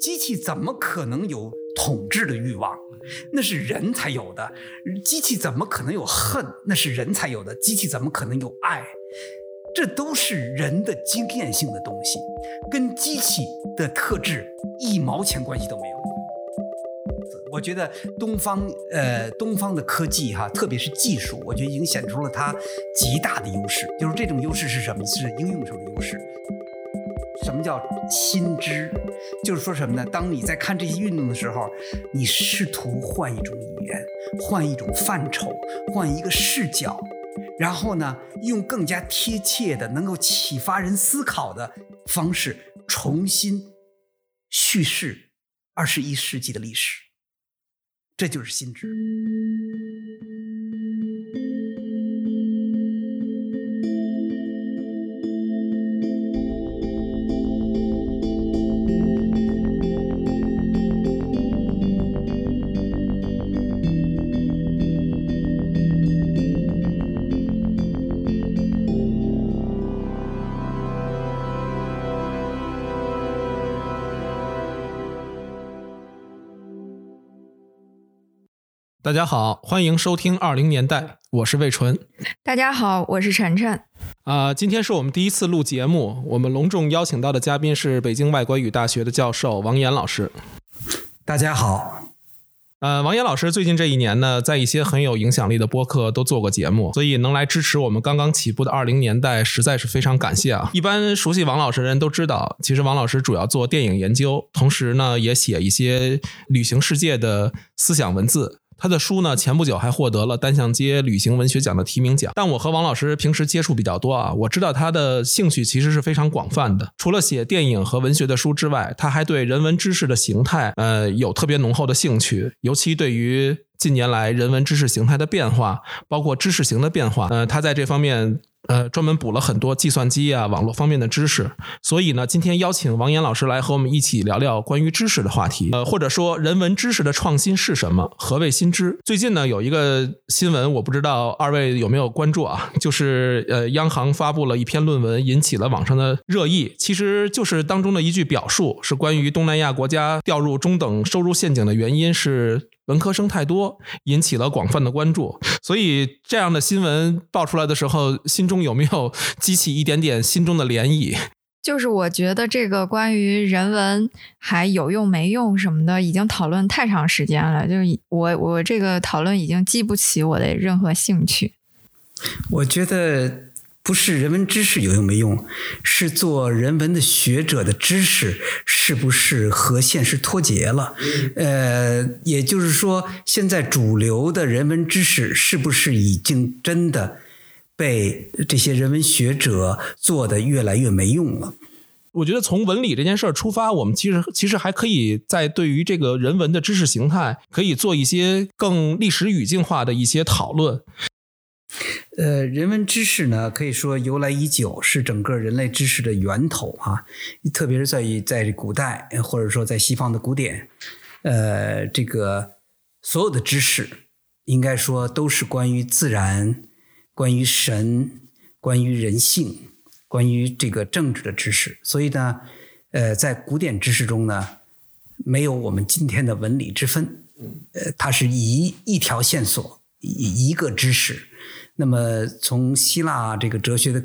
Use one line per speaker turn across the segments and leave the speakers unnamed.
机器怎么可能有统治的欲望？那是人才有的。机器怎么可能有恨？那是人才有的。机器怎么可能有爱？这都是人的经验性的东西，跟机器的特质一毛钱关系都没有。我觉得东方呃东方的科技哈，特别是技术，我觉得已经显出了它极大的优势。就是这种优势是什么？是应用上的优势。什么叫心知？就是说什么呢？当你在看这些运动的时候，你试图换一种语言，换一种范畴，换一个视角，然后呢，用更加贴切的、能够启发人思考的方式，重新叙事二十一世纪的历史。这就是心智。
大家好，欢迎收听二零年代，我是魏纯。
大家好，我是晨晨。
啊，今天是我们第一次录节目，我们隆重邀请到的嘉宾是北京外国语大学的教授王岩老师。
大家好。
呃，王岩老师最近这一年呢，在一些很有影响力的播客都做过节目，所以能来支持我们刚刚起步的二零年代，实在是非常感谢啊！一般熟悉王老师的人都知道，其实王老师主要做电影研究，同时呢，也写一些旅行世界的思想文字。他的书呢，前不久还获得了单向街旅行文学奖的提名奖。但我和王老师平时接触比较多啊，我知道他的兴趣其实是非常广泛的。除了写电影和文学的书之外，他还对人文知识的形态，呃，有特别浓厚的兴趣，尤其对于近年来人文知识形态的变化，包括知识型的变化，呃，他在这方面。呃，专门补了很多计算机啊、网络方面的知识，所以呢，今天邀请王岩老师来和我们一起聊聊关于知识的话题。呃，或者说人文知识的创新是什么？何谓新知？最近呢，有一个新闻，我不知道二位有没有关注啊？就是呃，央行发布了一篇论文，引起了网上的热议。其实就是当中的一句表述，是关于东南亚国家掉入中等收入陷阱的原因是。文科生太多，引起了广泛的关注。所以这样的新闻爆出来的时候，心中有没有激起一点点心中的涟漪？
就是我觉得这个关于人文还有用没用什么的，已经讨论太长时间了。就是我我这个讨论已经激不起我的任何兴趣。
我觉得。不是人文知识有用没用，是做人文的学者的知识是不是和现实脱节了？呃，也就是说，现在主流的人文知识是不是已经真的被这些人文学者做的越来越没用了？
我觉得从文理这件事儿出发，我们其实其实还可以在对于这个人文的知识形态，可以做一些更历史语境化的一些讨论。
呃，人文知识呢，可以说由来已久，是整个人类知识的源头啊。特别是在于在古代，或者说在西方的古典，呃，这个所有的知识，应该说都是关于自然、关于神、关于人性、关于这个政治的知识。所以呢，呃，在古典知识中呢，没有我们今天的文理之分，呃，它是一一条线索，一一个知识。那么，从希腊这个哲学的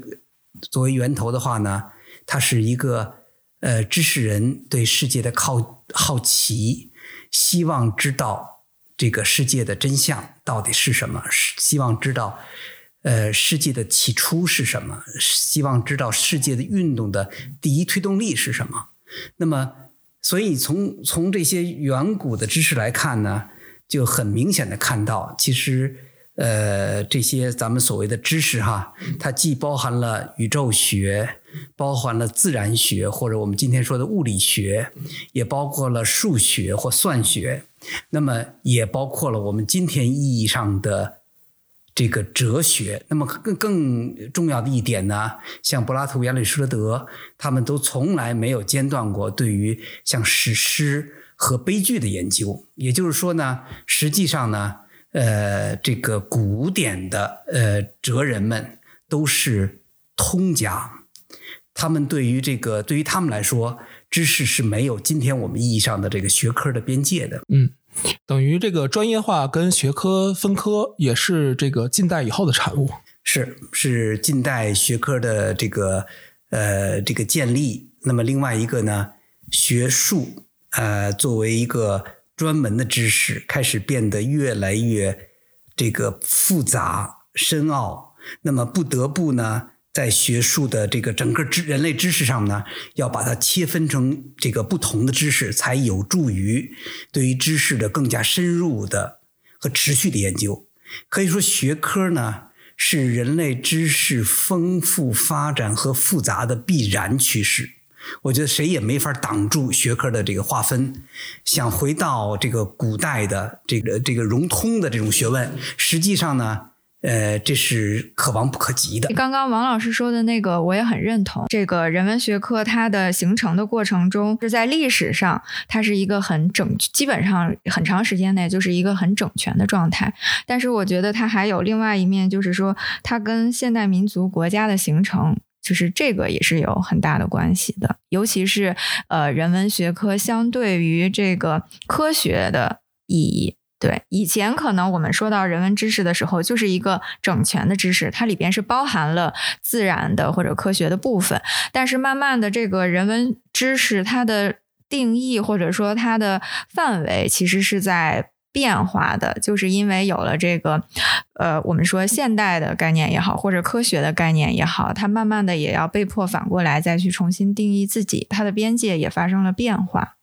作为源头的话呢，它是一个呃知识人对世界的好好奇，希望知道这个世界的真相到底是什么，希望知道呃世界的起初是什么，希望知道世界的运动的第一推动力是什么。那么，所以从从这些远古的知识来看呢，就很明显的看到，其实。呃，这些咱们所谓的知识哈，它既包含了宇宙学，包含了自然学，或者我们今天说的物理学，也包括了数学或算学，那么也包括了我们今天意义上的这个哲学。那么更更重要的一点呢，像柏拉图、亚里士多德，他们都从来没有间断过对于像史诗和悲剧的研究。也就是说呢，实际上呢。呃，这个古典的呃哲人们都是通家，他们对于这个对于他们来说，知识是没有今天我们意义上的这个学科的边界的。
嗯，等于这个专业化跟学科分科也是这个近代以后的产物。
是是近代学科的这个呃这个建立。那么另外一个呢，学术呃作为一个专门的知识，开始变得越来越这个复杂深奥。那么不得不呢，在学术的这个整个知人类知识上呢，要把它切分成这个不同的知识，才有助于对于知识的更加深入的和持续的研究。可以说，学科呢。是人类知识丰富发展和复杂的必然趋势。我觉得谁也没法挡住学科的这个划分。想回到这个古代的这个这个融通的这种学问，实际上呢。呃，这是可望不可及的。
刚刚王老师说的那个，我也很认同。这个人文学科它的形成的过程中，是在历史上，它是一个很整，基本上很长时间内就是一个很整全的状态。但是，我觉得它还有另外一面，就是说，它跟现代民族国家的形成，就是这个也是有很大的关系的。尤其是呃，人文学科相对于这个科学的意义。对，以前可能我们说到人文知识的时候，就是一个整全的知识，它里边是包含了自然的或者科学的部分。但是慢慢的，这个人文知识它的定义或者说它的范围，其实是在变化的，就是因为有了这个，呃，我们说现代的概念也好，或者科学的概念也好，它慢慢的也要被迫反过来再去重新定义自己，它的边界也发生了变化。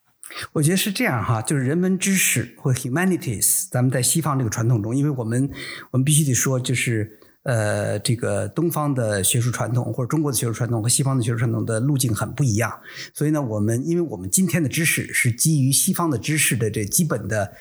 我觉得是这样哈，就是人文知识或 humanities，咱们在西方这个传统中，因为我们我们必须得说，就是呃，这个东方的学术传统或者中国的学术传统和西方的学术传统的路径很不一样，所以呢，我们因为我们今天的知识是基于西方的知识的这基本的。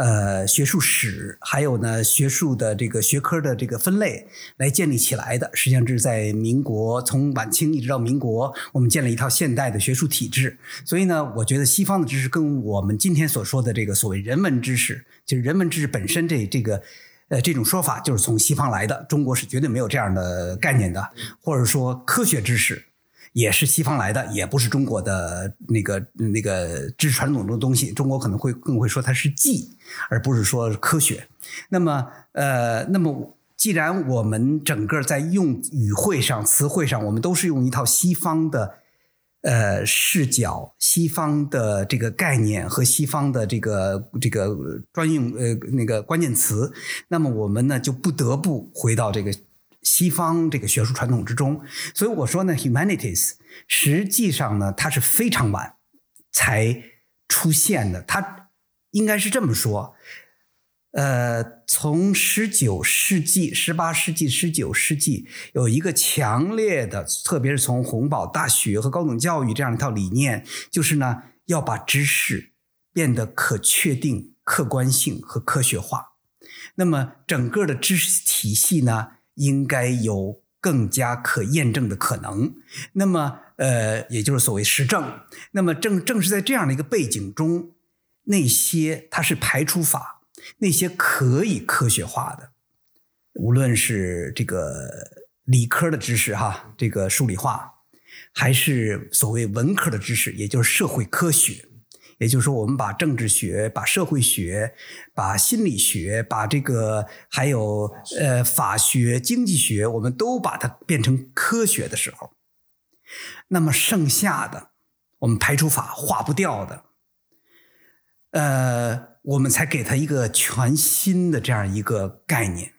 呃，学术史还有呢，学术的这个学科的这个分类来建立起来的，实际上这是在民国从晚清一直到民国，我们建了一套现代的学术体制。所以呢，我觉得西方的知识跟我们今天所说的这个所谓人文知识，就是人文知识本身这这个呃这种说法，就是从西方来的。中国是绝对没有这样的概念的，或者说科学知识。也是西方来的，也不是中国的那个那个知识传统中的东西。中国可能会更会说它是技，而不是说科学。那么，呃，那么既然我们整个在用语汇上、词汇上，我们都是用一套西方的呃视角、西方的这个概念和西方的这个这个专用呃那个关键词，那么我们呢就不得不回到这个。西方这个学术传统之中，所以我说呢，humanities 实际上呢，它是非常晚才出现的。它应该是这么说：，呃，从十九世纪、十八世纪、十九世纪，有一个强烈的，特别是从洪堡大学和高等教育这样一套理念，就是呢，要把知识变得可确定、客观性和科学化。那么，整个的知识体系呢？应该有更加可验证的可能，那么呃，也就是所谓实证。那么正正是在这样的一个背景中，那些它是排除法，那些可以科学化的，无论是这个理科的知识哈，这个数理化，还是所谓文科的知识，也就是社会科学。也就是说，我们把政治学、把社会学、把心理学、把这个还有呃法学、经济学，我们都把它变成科学的时候，那么剩下的我们排除法划不掉的，呃，我们才给它一个全新的这样一个概念，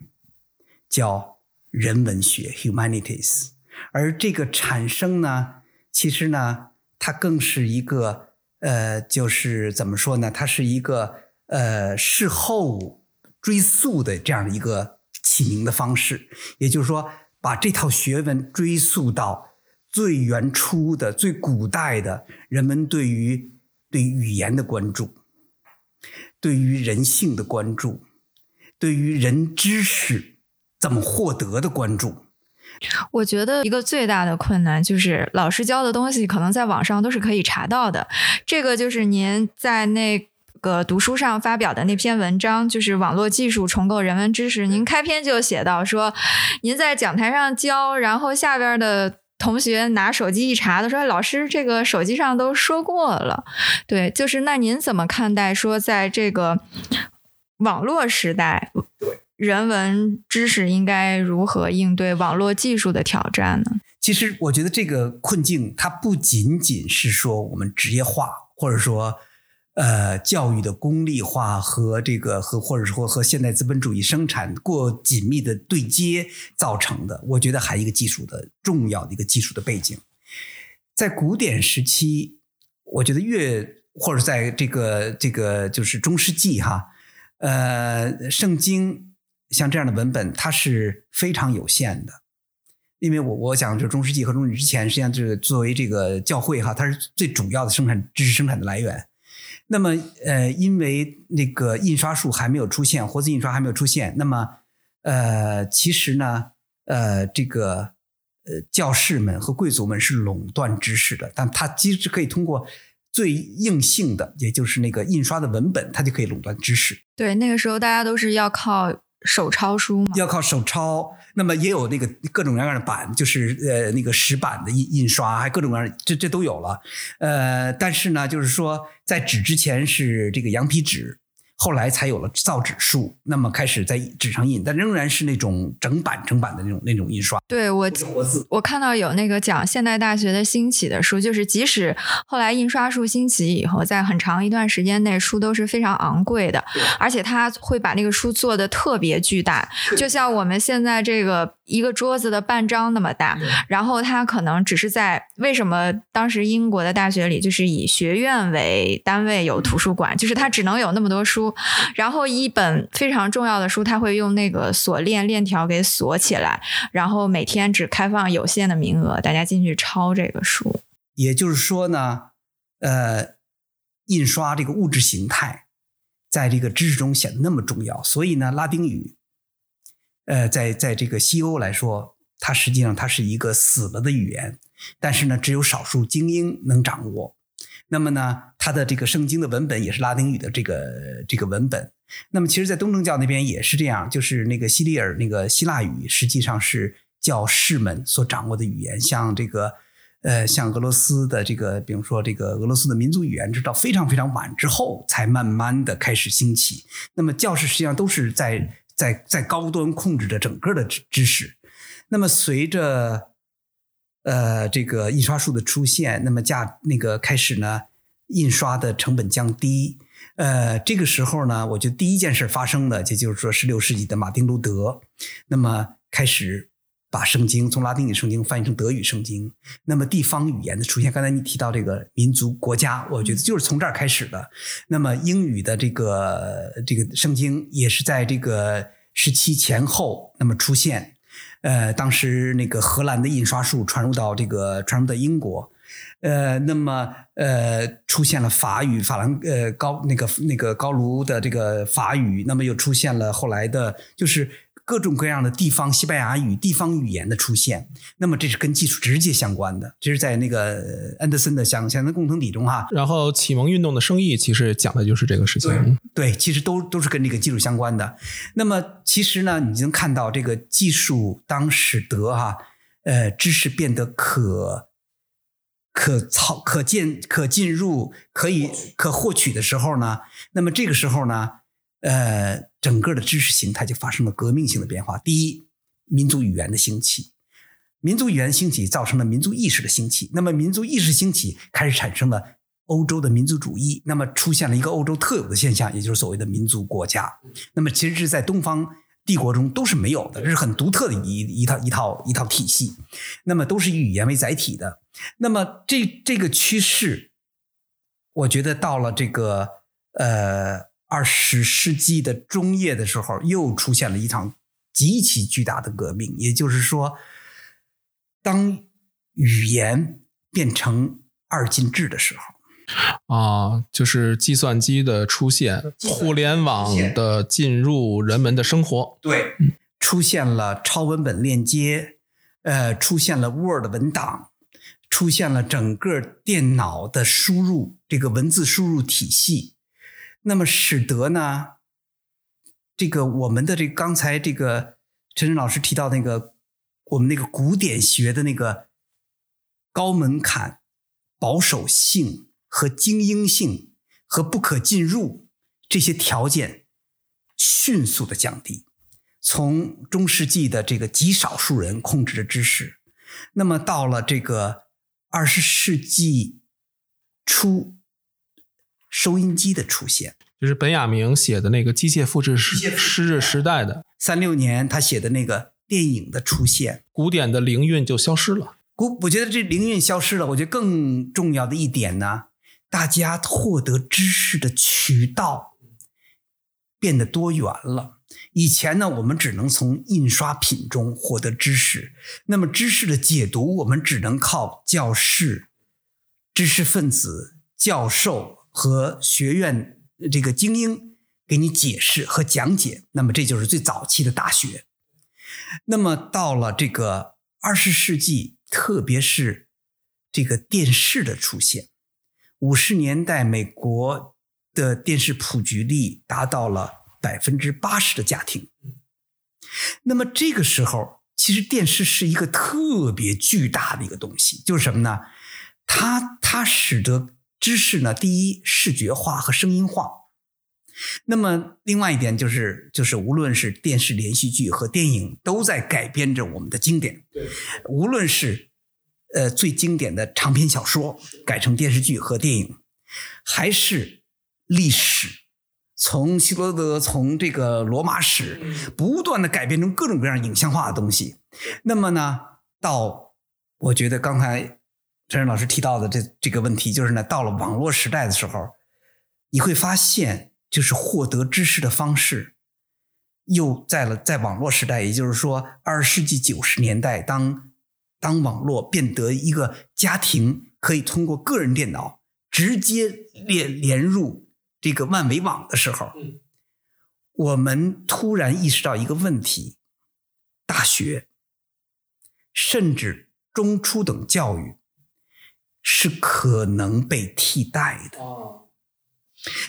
叫人文学 （humanities）。而这个产生呢，其实呢，它更是一个。呃，就是怎么说呢？它是一个呃事后追溯的这样一个起名的方式，也就是说，把这套学问追溯到最原初的、最古代的人们对于对语言的关注，对于人性的关注，对于人知识怎么获得的关注。
我觉得一个最大的困难就是老师教的东西可能在网上都是可以查到的。这个就是您在那个读书上发表的那篇文章，就是网络技术重构人文知识。您开篇就写到说，您在讲台上教，然后下边的。同学拿手机一查，他说：“老师，这个手机上都说过了。”对，就是那您怎么看待说在这个网络时代，人文知识应该如何应对网络技术的挑战呢？
其实我觉得这个困境，它不仅仅是说我们职业化，或者说。呃，教育的功利化和这个和或者说和现代资本主义生产过紧密的对接造成的，我觉得还一个技术的重要的一个技术的背景，在古典时期，我觉得越或者在这个这个就是中世纪哈，呃，圣经像这样的文本，它是非常有限的，因为我我想就中世纪和中世纪之前，实际上就是作为这个教会哈，它是最主要的生产知识生产的来源。那么，呃，因为那个印刷术还没有出现，活字印刷还没有出现，那么，呃，其实呢，呃，这个呃，教士们和贵族们是垄断知识的，但他其实可以通过最硬性的，也就是那个印刷的文本，它就可以垄断知识。
对，那个时候大家都是要靠。手抄书吗？
要靠手抄，那么也有那个各种各样的版，就是呃那个石版的印印刷，还各种各样，这这都有了。呃，但是呢，就是说在纸之前是这个羊皮纸。后来才有了造纸术，那么开始在纸上印，但仍然是那种整版整版的那种那种印刷。
对我，我看到有那个讲现代大学的兴起的书，就是即使后来印刷术兴起以后，在很长一段时间内，书都是非常昂贵的，而且他会把那个书做的特别巨大，就像我们现在这个一个桌子的半张那么大。然后他可能只是在为什么当时英国的大学里就是以学院为单位有图书馆，就是他只能有那么多书。然后一本非常重要的书，他会用那个锁链链条给锁起来，然后每天只开放有限的名额，大家进去抄这个书。
也就是说呢，呃，印刷这个物质形态在这个知识中显得那么重要，所以呢，拉丁语，呃，在在这个西欧来说，它实际上它是一个死了的语言，但是呢，只有少数精英能掌握。那么呢，它的这个圣经的文本也是拉丁语的这个这个文本。那么，其实，在东正教那边也是这样，就是那个希利尔那个希腊语，实际上是教士们所掌握的语言。像这个，呃，像俄罗斯的这个，比如说这个俄罗斯的民族语言，直到非常非常晚之后，才慢慢的开始兴起。那么，教士实际上都是在在在高端控制着整个的知知识。那么，随着呃，这个印刷术的出现，那么价那个开始呢，印刷的成本降低。呃，这个时候呢，我觉得第一件事发生的，也就是说，十六世纪的马丁路德，那么开始把圣经从拉丁语圣经翻译成德语圣经。那么地方语言的出现，刚才你提到这个民族国家，我觉得就是从这儿开始的。那么英语的这个这个圣经也是在这个时期前后那么出现。呃，当时那个荷兰的印刷术传入到这个传入到英国，呃，那么呃出现了法语，法兰呃高那个那个高卢的这个法语，那么又出现了后来的，就是。各种各样的地方西班牙语、地方语言的出现，那么这是跟技术直接相关的。这是在那个安德森的《想象的共同体》中哈。
然后启蒙运动的生意其实讲的就是这个事情。
对，其实都都是跟这个技术相关的。那么其实呢，你能看到这个技术当使得哈，呃，知识变得可可操、可见、可进入、可以可获取的时候呢，那么这个时候呢。呃，整个的知识形态就发生了革命性的变化。第一，民族语言的兴起，民族语言兴起造成了民族意识的兴起。那么，民族意识兴起开始产生了欧洲的民族主义。那么，出现了一个欧洲特有的现象，也就是所谓的民族国家。那么，其实是在东方帝国中都是没有的，这是很独特的一一套一套一套体系。那么，都是以语言为载体的。那么，这这个趋势，我觉得到了这个呃。二十世纪的中叶的时候，又出现了一场极其巨大的革命。也就是说，当语言变成二进制的时候，
啊，就是计算机的出现，互联网的进入人们的生活，
对，出现了超文本链接，呃，出现了 Word 文档，出现了整个电脑的输入这个文字输入体系。那么使得呢，这个我们的这刚才这个陈晨老师提到那个我们那个古典学的那个高门槛、保守性和精英性和不可进入这些条件迅速的降低。从中世纪的这个极少数人控制着知识，那么到了这个二十世纪初，收音机的出现，
就是本雅明写的那个机械复制诗诗日时代的
三六年他写的那个电影的出现，
古典的灵韵就消失了。
古我觉得这灵韵消失了。我觉得更重要的一点呢，大家获得知识的渠道变得多元了。以前呢，我们只能从印刷品中获得知识，那么知识的解读，我们只能靠教室、知识分子、教授和学院这个精英给你解释和讲解。那么这就是最早期的大学。那么到了这个二十世纪，特别是这个电视的出现，五十年代美国的电视普及率达到了。百分之八十的家庭，那么这个时候，其实电视是一个特别巨大的一个东西，就是什么呢？它它使得知识呢，第一视觉化和声音化。那么另外一点就是，就是无论是电视连续剧和电影，都在改编着我们的经典。
对，
无论是呃最经典的长篇小说改成电视剧和电影，还是历史。从希罗德，从这个罗马史，不断的改变成各种各样影像化的东西。那么呢，到我觉得刚才陈仁老师提到的这这个问题，就是呢，到了网络时代的时候，你会发现，就是获得知识的方式，又在了在网络时代，也就是说，二十世纪九十年代，当当网络变得一个家庭可以通过个人电脑直接连连入。这个万维网的时候，我们突然意识到一个问题：大学甚至中初等教育是可能被替代的。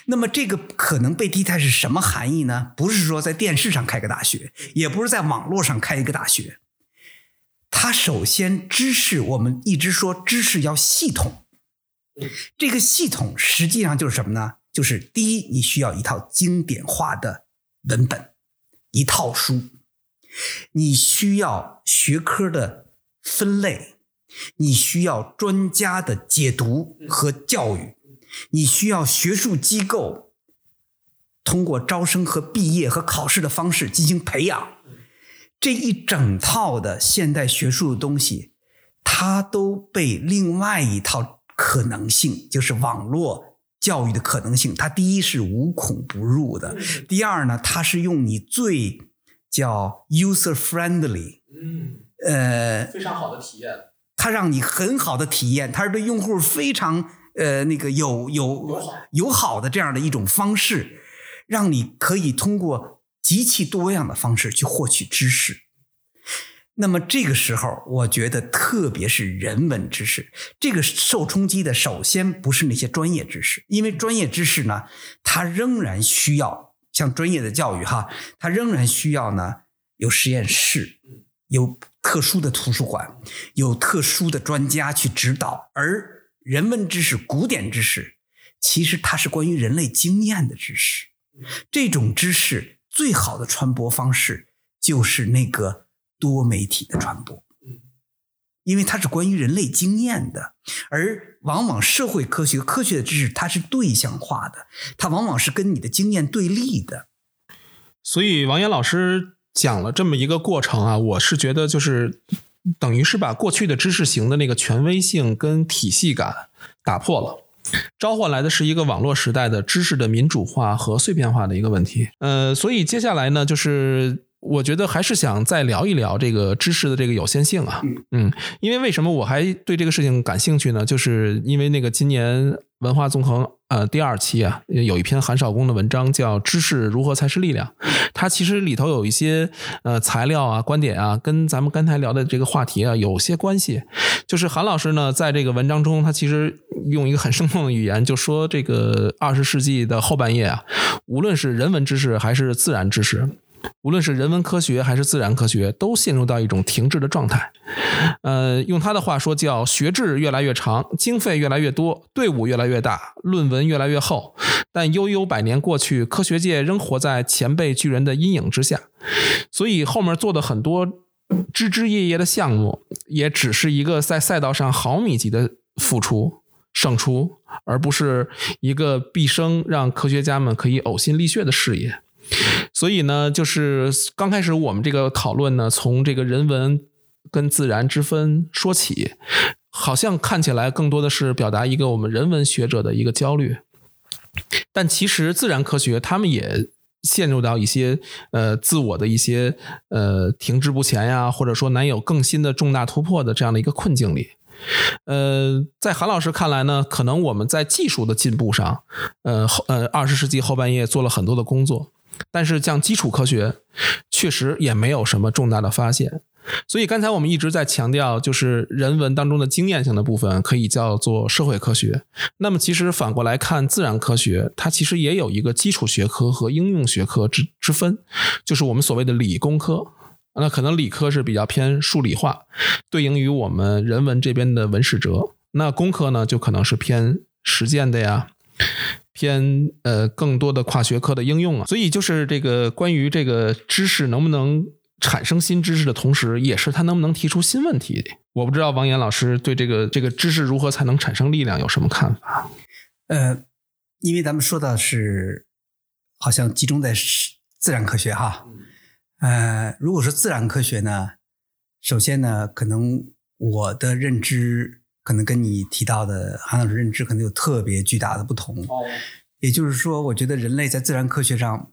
那么，这个可能被替代是什么含义呢？不是说在电视上开个大学，也不是在网络上开一个大学。它首先，知识我们一直说知识要系统，这个系统实际上就是什么呢？就是第一，你需要一套经典化的文本，一套书；你需要学科的分类，你需要专家的解读和教育，你需要学术机构通过招生和毕业和考试的方式进行培养。这一整套的现代学术的东西，它都被另外一套可能性，就是网络。教育的可能性，它第一是无孔不入的，第二呢，它是用你最叫 user friendly，
嗯，
呃，
非常好的体验，
它让你很好的体验，它是对用户非常呃那个有有友好的这样的一种方式，让你可以通过极其多样的方式去获取知识。那么这个时候，我觉得特别是人文知识，这个受冲击的，首先不是那些专业知识，因为专业知识呢，它仍然需要像专业的教育哈，它仍然需要呢有实验室，有特殊的图书馆，有特殊的专家去指导。而人文知识、古典知识，其实它是关于人类经验的知识，这种知识最好的传播方式就是那个。多媒体的传播，因为它是关于人类经验的，而往往社会科学、科学的知识它是对象化的，它往往是跟你的经验对立的。
所以王岩老师讲了这么一个过程啊，我是觉得就是等于是把过去的知识型的那个权威性跟体系感打破了，召唤来的是一个网络时代的知识的民主化和碎片化的一个问题。呃，所以接下来呢，就是。我觉得还是想再聊一聊这个知识的这个有限性啊，嗯，因为为什么我还对这个事情感兴趣呢？就是因为那个今年文化纵横呃第二期啊，有一篇韩少功的文章叫《知识如何才是力量》，它其实里头有一些呃材料啊、观点啊，跟咱们刚才聊的这个话题啊有些关系。就是韩老师呢，在这个文章中，他其实用一个很生动的语言，就说这个二十世纪的后半叶啊，无论是人文知识还是自然知识。无论是人文科学还是自然科学，都陷入到一种停滞的状态。呃，用他的话说，叫学制越来越长，经费越来越多，队伍越来越大，论文越来越厚。但悠悠百年过去，科学界仍活在前辈巨人的阴影之下，所以后面做的很多枝枝叶叶的项目，也只是一个在赛道上毫米级的付出胜出，而不是一个毕生让科学家们可以呕心沥血的事业。所以呢，就是刚开始我们这个讨论呢，从这个人文跟自然之分说起，好像看起来更多的是表达一个我们人文学者的一个焦虑，但其实自然科学他们也陷入到一些呃自我的一些呃停滞不前呀，或者说难有更新的重大突破的这样的一个困境里。呃，在韩老师看来呢，可能我们在技术的进步上，呃后呃二十世纪后半叶做了很多的工作。但是，像基础科学，确实也没有什么重大的发现。所以，刚才我们一直在强调，就是人文当中的经验性的部分可以叫做社会科学。那么，其实反过来看，自然科学它其实也有一个基础学科和应用学科之之分，就是我们所谓的理工科。那可能理科是比较偏数理化，对应于我们人文这边的文史哲。那工科呢，就可能是偏实践的呀。偏呃更多的跨学科的应用啊，所以就是这个关于这个知识能不能产生新知识的同时，也是它能不能提出新问题。我不知道王岩老师对这个这个知识如何才能产生力量有什么看法？
呃，因为咱们说的是好像集中在自然科学哈，呃，如果说自然科学呢，首先呢，可能我的认知。可能跟你提到的韩老师认知可能有特别巨大的不同。哦，也就是说，我觉得人类在自然科学上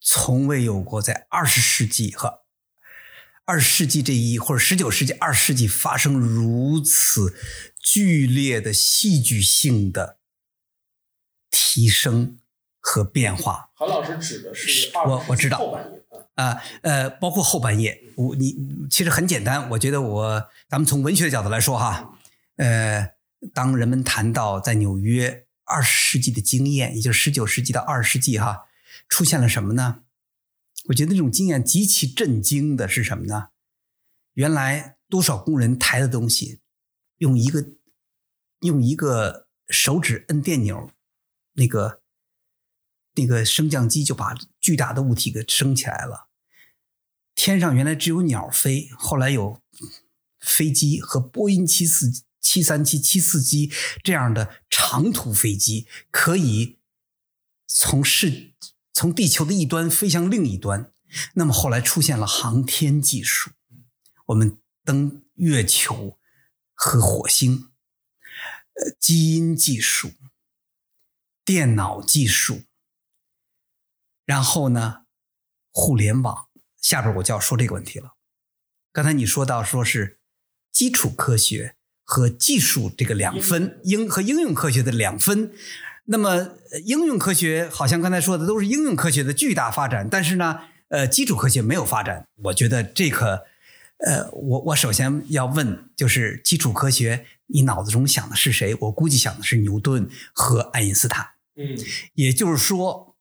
从未有过在二十世纪和二十世纪这一或者十九世纪二十世纪发生如此剧烈的戏剧性的提升和变化。
韩老师指的是
我我知道啊呃，包括后半夜。我你其实很简单，我觉得我咱们从文学的角度来说哈。呃，当人们谈到在纽约二十世纪的经验，也就是十九世纪到二十世纪哈，出现了什么呢？我觉得那种经验极其震惊的是什么呢？原来多少工人抬的东西，用一个用一个手指摁电钮，那个那个升降机就把巨大的物体给升起来了。天上原来只有鸟飞，后来有飞机和波音七四。七三七、七四机这样的长途飞机，可以从世从地球的一端飞向另一端。那么后来出现了航天技术，我们登月球和火星，呃，基因技术、电脑技术，然后呢，互联网。下边我就要说这个问题了。刚才你说到说是基础科学。和技术这个两分应和应用科学的两分，那么应用科学好像刚才说的都是应用科学的巨大发展，但是呢，呃，基础科学没有发展。我觉得这个，呃，我我首先要问，就是基础科学，你脑子中想的是谁？我估计想的是牛顿和爱因斯坦。嗯，也就是说，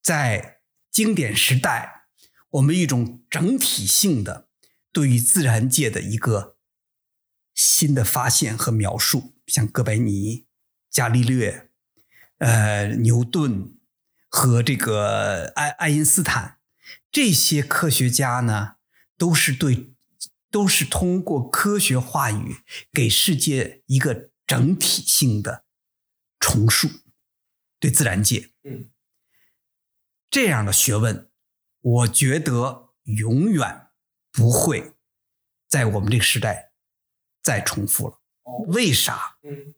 在经典时代，我们一种整体性的对于自然界的一个。新的发现和描述，像哥白尼、伽利略、呃牛顿和这个爱爱因斯坦这些科学家呢，都是对，都是通过科学话语给世界一个整体性的重述，对自然界，嗯，这样的学问，我觉得永远不会在我们这个时代。再重复了，为啥？嗯，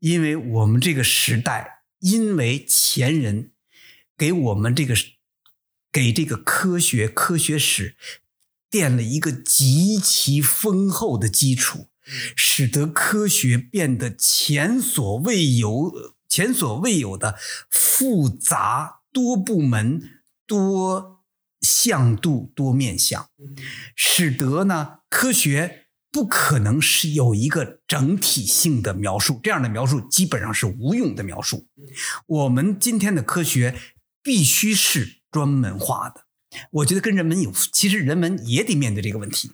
因为我们这个时代，因为前人给我们这个给这个科学科学史垫了一个极其丰厚的基础，使得科学变得前所未有、前所未有的复杂、多部门、多向度、多面向，使得呢科学。不可能是有一个整体性的描述，这样的描述基本上是无用的描述。我们今天的科学必须是专门化的，我觉得跟人文有，其实人文也得面对这个问题。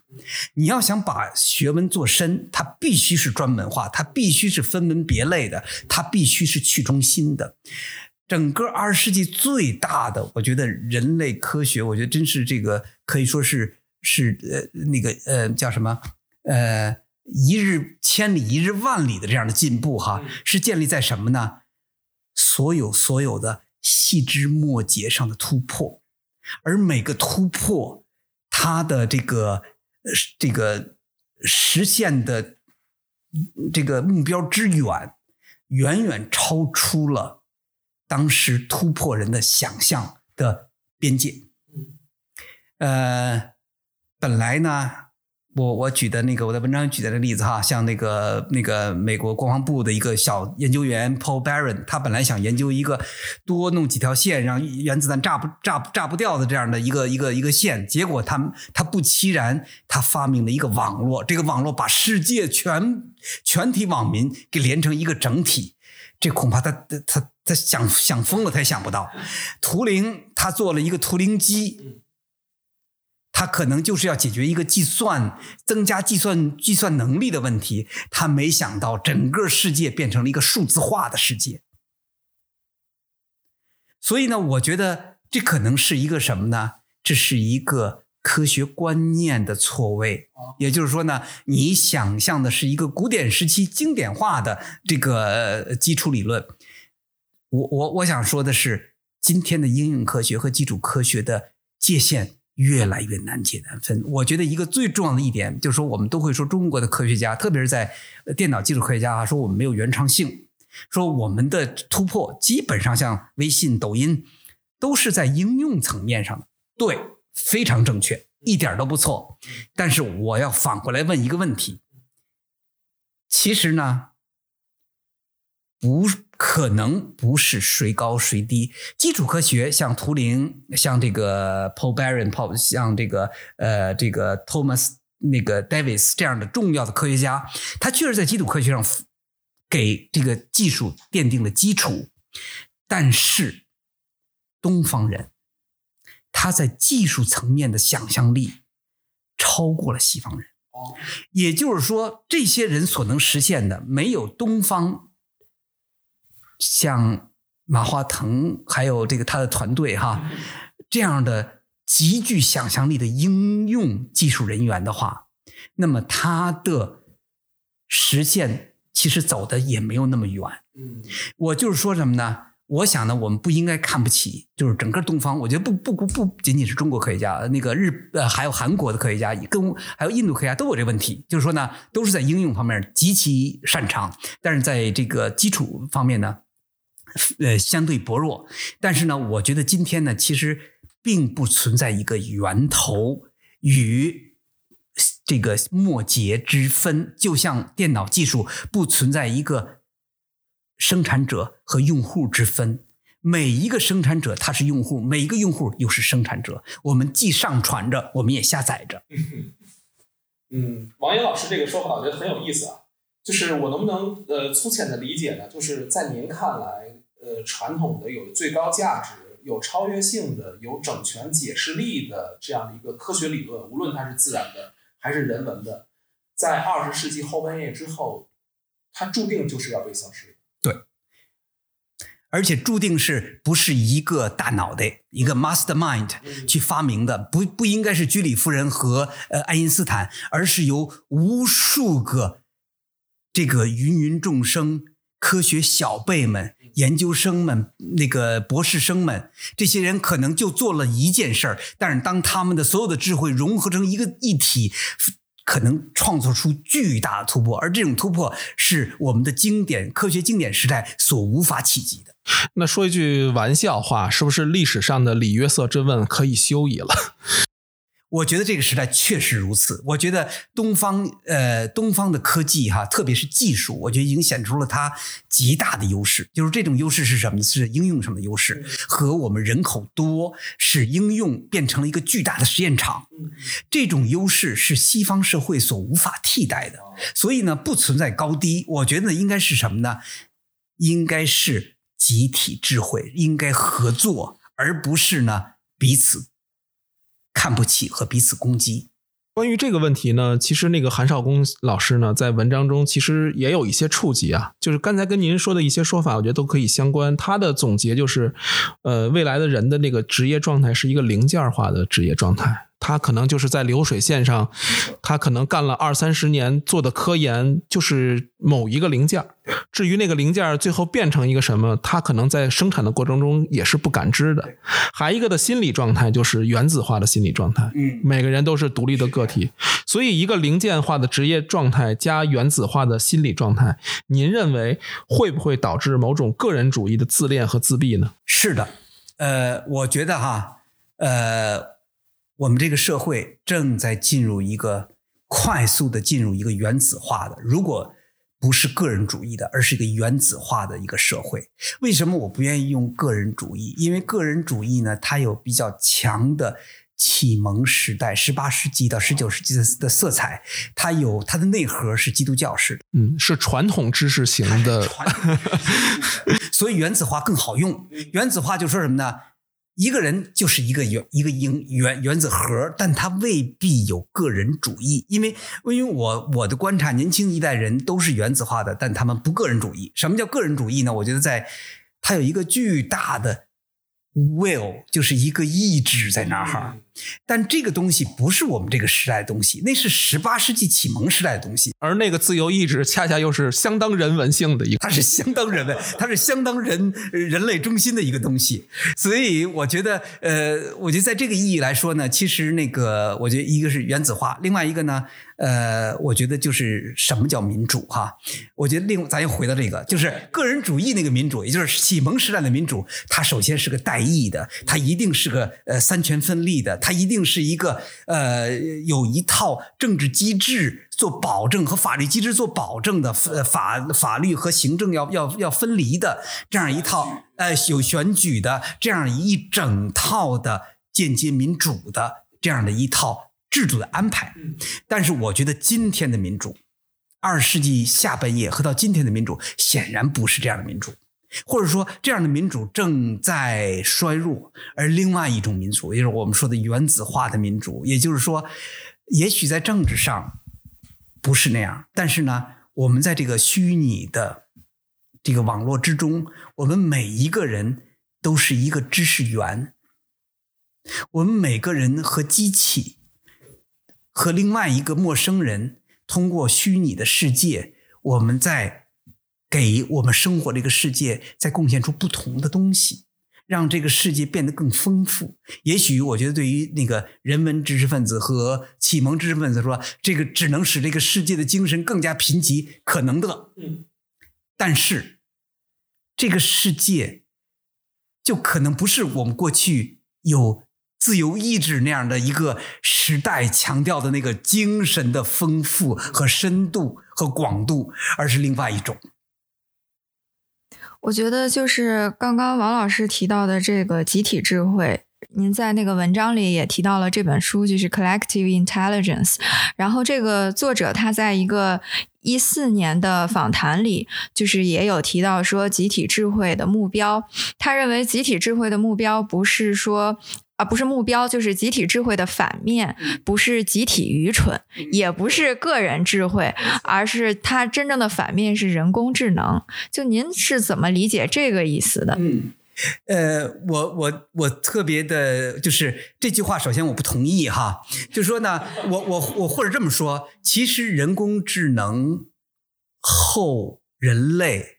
你要想把学问做深，它必须是专门化，它必须是分门别类的，它必须是去中心的。整个二十世纪最大的，我觉得人类科学，我觉得真是这个可以说是是呃那个呃叫什么呃一日千里一日万里的这样的进步哈，是建立在什么呢？所有所有的细枝末节上的突破。而每个突破，它的这个这个实现的这个目标之远，远远超出了当时突破人的想象的边界。呃，本来呢。我我举的那个我在文章举的那个例子哈，像那个那个美国国防部的一个小研究员 Paul Baron，他本来想研究一个多弄几条线，让原子弹炸不炸炸不掉的这样的一个一个一个线，结果他他不期然他发明了一个网络，这个网络把世界全全体网民给连成一个整体，这恐怕他他他想想疯了他也想不到，图灵他做了一个图灵机。他可能就是要解决一个计算、增加计算计算能力的问题，他没想到整个世界变成了一个数字化的世界。所以呢，我觉得这可能是一个什么呢？这是一个科学观念的错位。也就是说呢，你想象的是一个古典时期经典化的这个基础理论。我我我想说的是，今天的应用科学和基础科学的界限。越来越难解难分。我觉得一个最重要的一点就是说，我们都会说中国的科学家，特别是在电脑技术科学家啊，说我们没有原创性，说我们的突破基本上像微信、抖音，都是在应用层面上。对，非常正确，一点都不错。但是我要反过来问一个问题，其实呢，不。可能不是谁高谁低，基础科学像图灵，像这个 Paul Barron，像这个呃这个 Thomas 那个 Davis 这样的重要的科学家，他确实在基础科学上给这个技术奠定了基础。但是东方人他在技术层面的想象力超过了西方人，也就是说，这些人所能实现的没有东方。像马化腾还有这个他的团队哈，这样的极具想象力的应用技术人员的话，那么他的实现其实走的也没有那么远。嗯，我就是说什么呢？我想呢，我们不应该看不起，就是整个东方。我觉得不不不不仅仅是中国科学家，那个日呃还有韩国的科学家，跟还有印度科学家都有这个问题，就是说呢，都是在应用方面极其擅长，但是在这个基础方面呢。呃，相对薄弱，但是呢，我觉得今天呢，其实并不存在一个源头与这个末节之分，就像电脑技术不存在一个生产者和用户之分，每一个生产者他是用户，每一个用户又是生产者，我们既上传着，我们也下载着。
嗯，王岩老师这个说法我觉得很有意思啊，就是我能不能呃粗浅的理解呢？就是在您看来。呃，传统的有最高价值、有超越性的、有整全解释力的这样的一个科学理论，无论它是自然的还是人文的，在二十世纪后半叶之后，它注定就是要被消失。
对，而且注定是不是一个大脑袋、一个 mastermind 去发明的？不，不应该是居里夫人和呃爱因斯坦，而是由无数个这个芸芸众生。科学小辈们、研究生们、那个博士生们，这些人可能就做了一件事儿，但是当他们的所有的智慧融合成一个一体，可能创作出巨大的突破，而这种突破是我们的经典科学经典时代所无法企及的。
那说一句玩笑话，是不是历史上的李约瑟之问可以休矣了？
我觉得这个时代确实如此。我觉得东方，呃，东方的科技哈，特别是技术，我觉得已经显出了它极大的优势。就是这种优势是什么？是应用上的优势，和我们人口多，使应用变成了一个巨大的实验场。这种优势是西方社会所无法替代的。所以呢，不存在高低。我觉得应该是什么呢？应该是集体智慧，应该合作，而不是呢彼此。看不起和彼此攻击。
关于这个问题呢，其实那个韩少功老师呢，在文章中其实也有一些触及啊，就是刚才跟您说的一些说法，我觉得都可以相关。他的总结就是，呃，未来的人的那个职业状态是一个零件化的职业状态。他可能就是在流水线上，他可能干了二三十年做的科研就是某一个零件至于那个零件最后变成一个什么，他可能在生产的过程中也是不感知的。还一个的心理状态就是原子化的心理状态。
嗯，
每个人都是独立的个体，所以一个零件化的职业状态加原子化的心理状态，您认为会不会导致某种个人主义的自恋和自闭呢？
是的，呃，我觉得哈，呃。我们这个社会正在进入一个快速的进入一个原子化的，如果不是个人主义的，而是一个原子化的一个社会。为什么我不愿意用个人主义？因为个人主义呢，它有比较强的启蒙时代，十八世纪到十九世纪的的色彩，它有它的内核是基督教式的，
嗯，是 传统知识型的，
所以原子化更好用。原子化就说什么呢？一个人就是一个原一个原原原子核，但他未必有个人主义，因为因为我我的观察，年轻一代人都是原子化的，但他们不个人主义。什么叫个人主义呢？我觉得在他有一个巨大的。will 就是一个意志在那儿哈，但这个东西不是我们这个时代的东西，那是十八世纪启蒙时代的东西，
而那个自由意志恰恰又是相当人文性的一个，
它是相当人文，它是相当人人类中心的一个东西，所以我觉得，呃，我觉得在这个意义来说呢，其实那个，我觉得一个是原子化，另外一个呢。呃，我觉得就是什么叫民主哈？我觉得另咱又回到这个，就是个人主义那个民主，也就是启蒙时代的民主，它首先是个代议的，它一定是个呃三权分立的，它它一定是一个呃有一套政治机制做保证和法律机制做保证的，法法律和行政要要要分离的这样一套呃有选举的这样一整套的间接民主的这样的一套。制度的安排，但是我觉得今天的民主，二十世纪下半叶和到今天的民主，显然不是这样的民主，或者说这样的民主正在衰弱。而另外一种民主，也就是我们说的原子化的民主，也就是说，也许在政治上不是那样，但是呢，我们在这个虚拟的这个网络之中，我们每一个人都是一个知识源，我们每个人和机器。和另外一个陌生人通过虚拟的世界，我们在给我们生活这个世界在贡献出不同的东西，让这个世界变得更丰富。也许我觉得，对于那个人文知识分子和启蒙知识分子说，这个只能使这个世界的精神更加贫瘠，可能的。嗯，但是这个世界就可能不是我们过去有。自由意志那样的一个时代强调的那个精神的丰富和深度和广度，而是另外一种。
我觉得就是刚刚王老师提到的这个集体智慧，您在那个文章里也提到了这本书就是 Collective Intelligence，然后这个作者他在一个一四年的访谈里，就是也有提到说集体智慧的目标，他认为集体智慧的目标不是说。而不是目标，就是集体智慧的反面，不是集体愚蠢，也不是个人智慧，而是它真正的反面是人工智能。就您是怎么理解这个意思的？
嗯，呃，我我我特别的，就是这句话，首先我不同意哈，就说呢，我我我或者这么说，其实人工智能后人类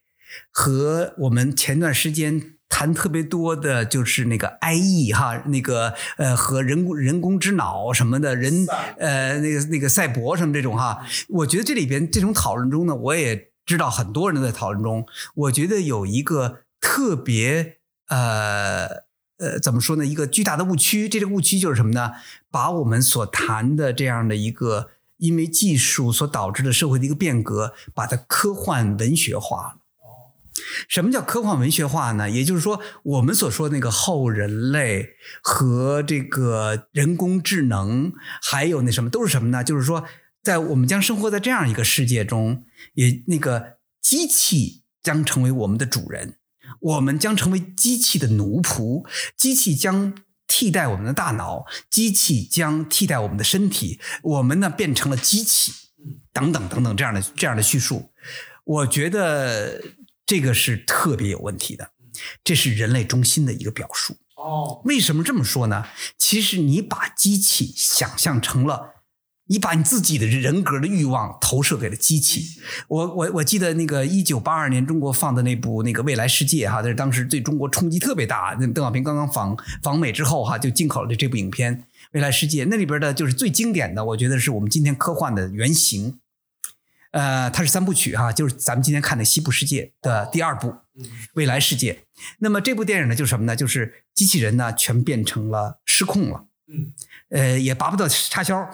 和我们前段时间。谈特别多的就是那个 IE 哈，那个呃和人工人工智脑什么的人呃那个那个赛博什么这种哈，我觉得这里边这种讨论中呢，我也知道很多人都在讨论中，我觉得有一个特别呃呃怎么说呢，一个巨大的误区，这个误区就是什么呢？把我们所谈的这样的一个因为技术所导致的社会的一个变革，把它科幻文学化了。什么叫科幻文学化呢？也就是说，我们所说那个后人类和这个人工智能，还有那什么，都是什么呢？就是说，在我们将生活在这样一个世界中，也那个机器将成为我们的主人，我们将成为机器的奴仆，机器将。替代我们的大脑，机器将替代我们的身体，我们呢变成了机器，等等等等这样的这样的叙述，我觉得这个是特别有问题的，这是人类中心的一个表述。
哦，
为什么这么说呢？其实你把机器想象成了。你把你自己的人格的欲望投射给了机器。我我我记得那个一九八二年中国放的那部那个《未来世界》哈，这是当时对中国冲击特别大。那邓小平刚刚访访美之后哈，就进口了这部影片《未来世界》。那里边的就是最经典的，我觉得是我们今天科幻的原型。呃，它是三部曲哈，就是咱们今天看的《西部世界》的第二部《未来世界》。那么这部电影呢，就是什么呢？就是机器人呢全变成了失控了。嗯。呃，也拔不到插销，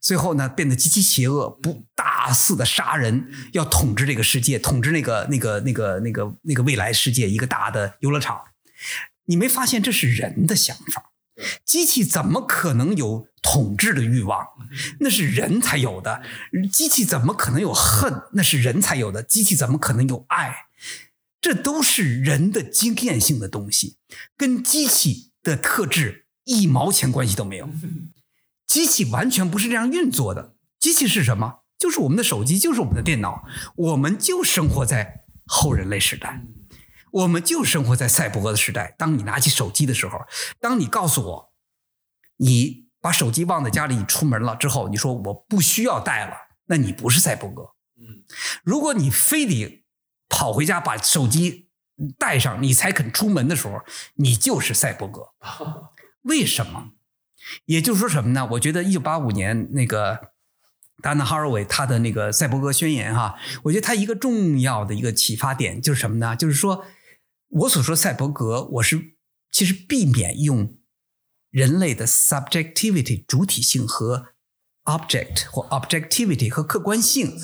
最后呢，变得极其邪恶，不大肆的杀人，要统治这个世界，统治那个那个那个那个那个未来世界，一个大的游乐场。你没发现这是人的想法？机器怎么可能有统治的欲望？那是人才有的。机器怎么可能有恨？那是人才有的。机器怎么可能有爱？这都是人的经验性的东西，跟机器的特质。一毛钱关系都没有，机器完全不是这样运作的。机器是什么？就是我们的手机，就是我们的电脑。我们就生活在后人类时代，我们就生活在赛博格的时代。当你拿起手机的时候，当你告诉我你把手机忘在家里你出门了之后，你说我不需要带了，那你不是赛博格。嗯，如果你非得跑回家把手机带上，你才肯出门的时候，你就是赛博格。为什么？也就是说什么呢？我觉得一九八五年那个达纳哈尔韦他的那个赛博格宣言哈，我觉得他一个重要的一个启发点就是什么呢？就是说我所说赛博格，我是其实避免用人类的 subjectivity 主体性和 object 或 objectivity 和客观性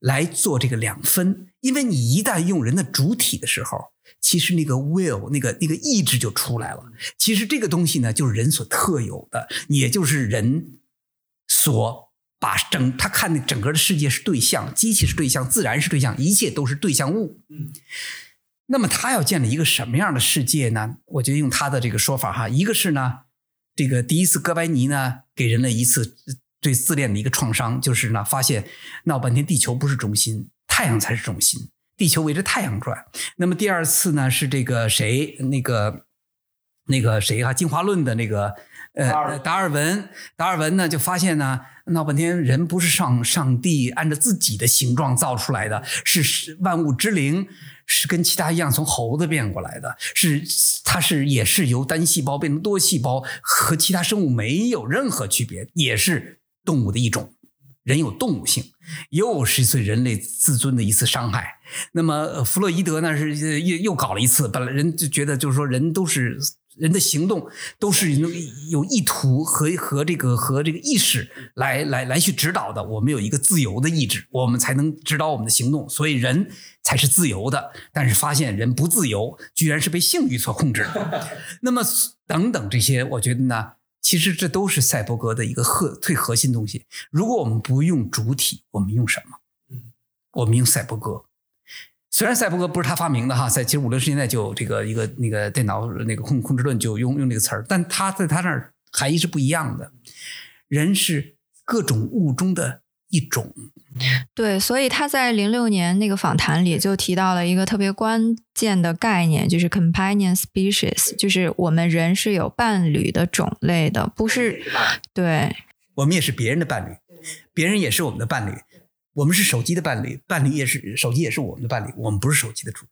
来做这个两分，因为你一旦用人的主体的时候。其实那个 will 那个那个意志就出来了。其实这个东西呢，就是人所特有的，也就是人所把整他看的整个的世界是对象，机器是对象，自然是对象，一切都是对象物。嗯。那么他要建立一个什么样的世界呢？我觉得用他的这个说法哈，一个是呢，这个第一次哥白尼呢给人类一次对自恋的一个创伤，就是呢发现闹半天地球不是中心，太阳才是中心。地球围着太阳转。那么第二次呢？是这个谁？那个那个谁啊？进化论的那个呃达尔文。达尔文呢就发现呢，闹半天人不是上上帝按照自己的形状造出来的，是万物之灵，是跟其他一样从猴子变过来的，是它是也是由单细胞变成多细胞，和其他生物没有任何区别，也是动物的一种。人有动物性，又是对人类自尊的一次伤害。那么弗洛伊德呢是又又搞了一次，本来人就觉得就是说人都是人的行动都是有意图和和这个和这个意识来来来去指导的。我们有一个自由的意志，我们才能指导我们的行动，所以人才是自由的。但是发现人不自由，居然是被性欲所控制。那么等等这些，我觉得呢。其实这都是赛博格的一个核最核心东西。如果我们不用主体，我们用什么？嗯，我们用赛博格。虽然赛博格不是他发明的哈，在其实五六十年代就有这个一个那个电脑那个控控制论就用用这个词儿，但他在他那儿含义是不一样的。人是各种物中的。一种，
对，所以他在零六年那个访谈里就提到了一个特别关键的概念，就是 companion species，就是我们人是有伴侣的种类的，不是？对，
我们也是别人的伴侣，别人也是我们的伴侣，我们是手机的伴侣，伴侣也是手机也是我们的伴侣，我们不是手机的主人。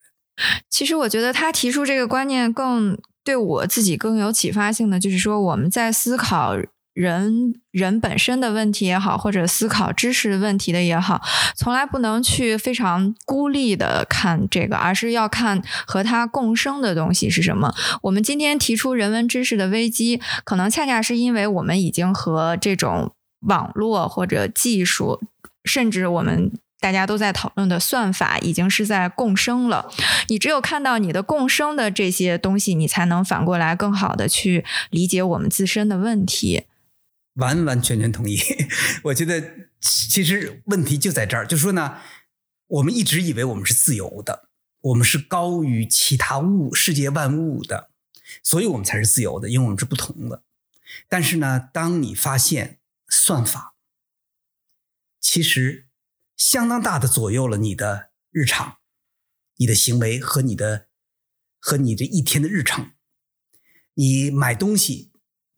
其实我觉得他提出这个观念更对我自己更有启发性的，就是说我们在思考。人人本身的问题也好，或者思考知识问题的也好，从来不能去非常孤立的看这个，而是要看和它共生的东西是什么。我们今天提出人文知识的危机，可能恰恰是因为我们已经和这种网络或者技术，甚至我们大家都在讨论的算法，已经是在共生了。你只有看到你的共生的这些东西，你才能反过来更好的去理解我们自身的问题。
完完全全同意，我觉得其实问题就在这儿，就说呢，我们一直以为我们是自由的，我们是高于其他物世界万物的，所以我们才是自由的，因为我们是不同的。但是呢，当你发现算法其实相当大的左右了你的日常、你的行为和你的和你这一天的日程，你买东西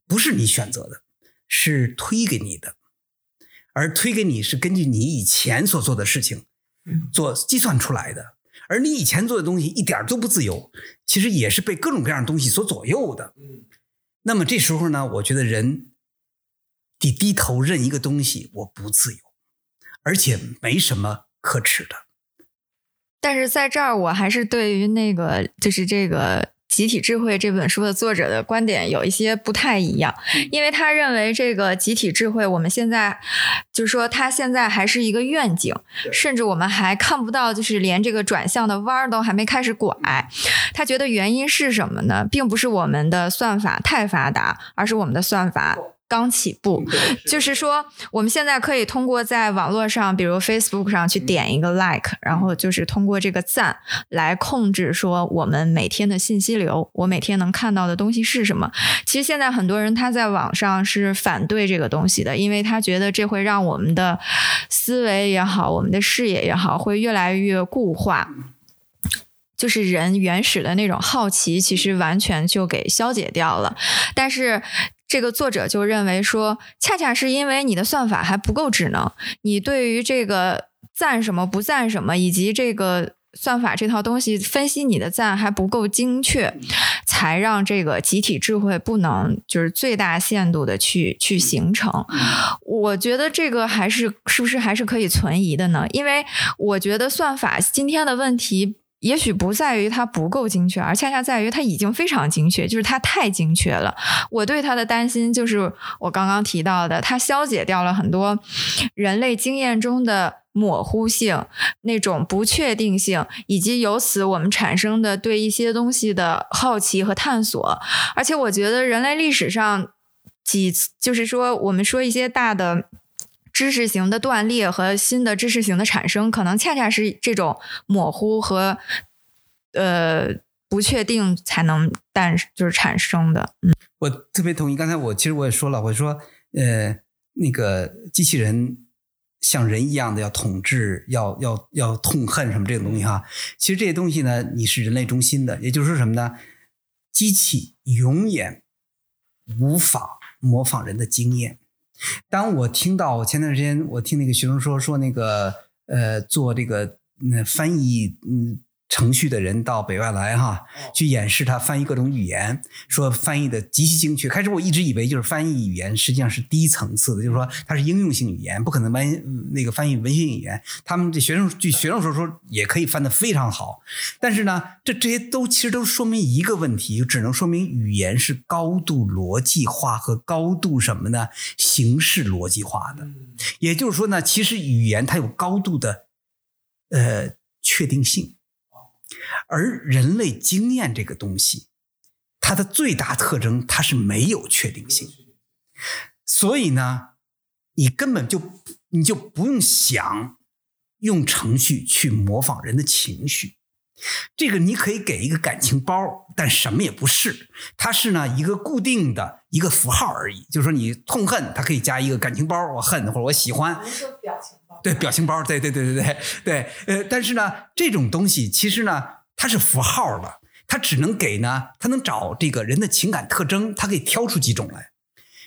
不是你选择的，是推给你的，而推给你是根据你以前所做的事情做计算出来的。而你以前做的东西一点都不自由，其实也是被各种各样的东西所左右的。那么这时候呢，我觉得人得低头认一个东西，我不自由，而且没什么可耻的。
但是在这儿，我还是对于那个就是这个。集体智慧这本书的作者的观点有一些不太一样，因为他认为这个集体智慧，我们现在就是说，他现在还是一个愿景，甚至我们还看不到，就是连这个转向的弯儿都还没开始拐。他觉得原因是什么呢？并不是我们的算法太发达，而是我们的算法。刚起步，就是说，我们现在可以通过在网络上，比如 Facebook 上去点一个 like，然后就是通过这个赞来控制说我们每天的信息流，我每天能看到的东西是什么。其实现在很多人他在网上是反对这个东西的，因为他觉得这会让我们的思维也好，我们的视野也好，会越来越固化，就是人原始的那种好奇，其实完全就给消解掉了。但是。这个作者就认为说，恰恰是因为你的算法还不够智能，你对于这个赞什么不赞什么，以及这个算法这套东西分析你的赞还不够精确，才让这个集体智慧不能就是最大限度的去去形成。我觉得这个还是是不是还是可以存疑的呢？因为我觉得算法今天的问题。也许不在于它不够精确，而恰恰在于它已经非常精确，就是它太精确了。我对它的担心就是我刚刚提到的，它消解掉了很多人类经验中的模糊性、那种不确定性，以及由此我们产生的对一些东西的好奇和探索。而且，我觉得人类历史上几次，就是说我们说一些大的。知识型的断裂和新的知识型的产生，可能恰恰是这种模糊和呃不确定才能诞就是产生的。嗯，
我特别同意。刚才我其实我也说了，我说呃那个机器人像人一样的要统治，要要要痛恨什么这种东西哈。其实这些东西呢，你是人类中心的，也就是说什么呢？机器永远无法模仿人的经验。当我听到我前段时间我听那个学生说说那个呃做这个那翻译嗯。程序的人到北外来哈，去演示他翻译各种语言，说翻译的极其精确。开始我一直以为就是翻译语言实际上是低层次的，就是说它是应用性语言，不可能翻那个翻译文学语言。他们这学生据学生说说也可以翻得非常好，但是呢，这这些都其实都说明一个问题，就只能说明语言是高度逻辑化和高度什么呢？形式逻辑化的。也就是说呢，其实语言它有高度的呃确定性。而人类经验这个东西，它的最大特征，它是没有确定性。所以呢，你根本就你就不用想用程序去模仿人的情绪。这个你可以给一个感情包，但什么也不是，它是呢一个固定的一个符号而已。就是说，你痛恨，它可以加一个感情包，我恨或者我喜欢。
表情。
表情包，对对对对对对。呃，但是呢，这种东西其实呢。它是符号的，它只能给呢，它能找这个人的情感特征，它可以挑出几种来。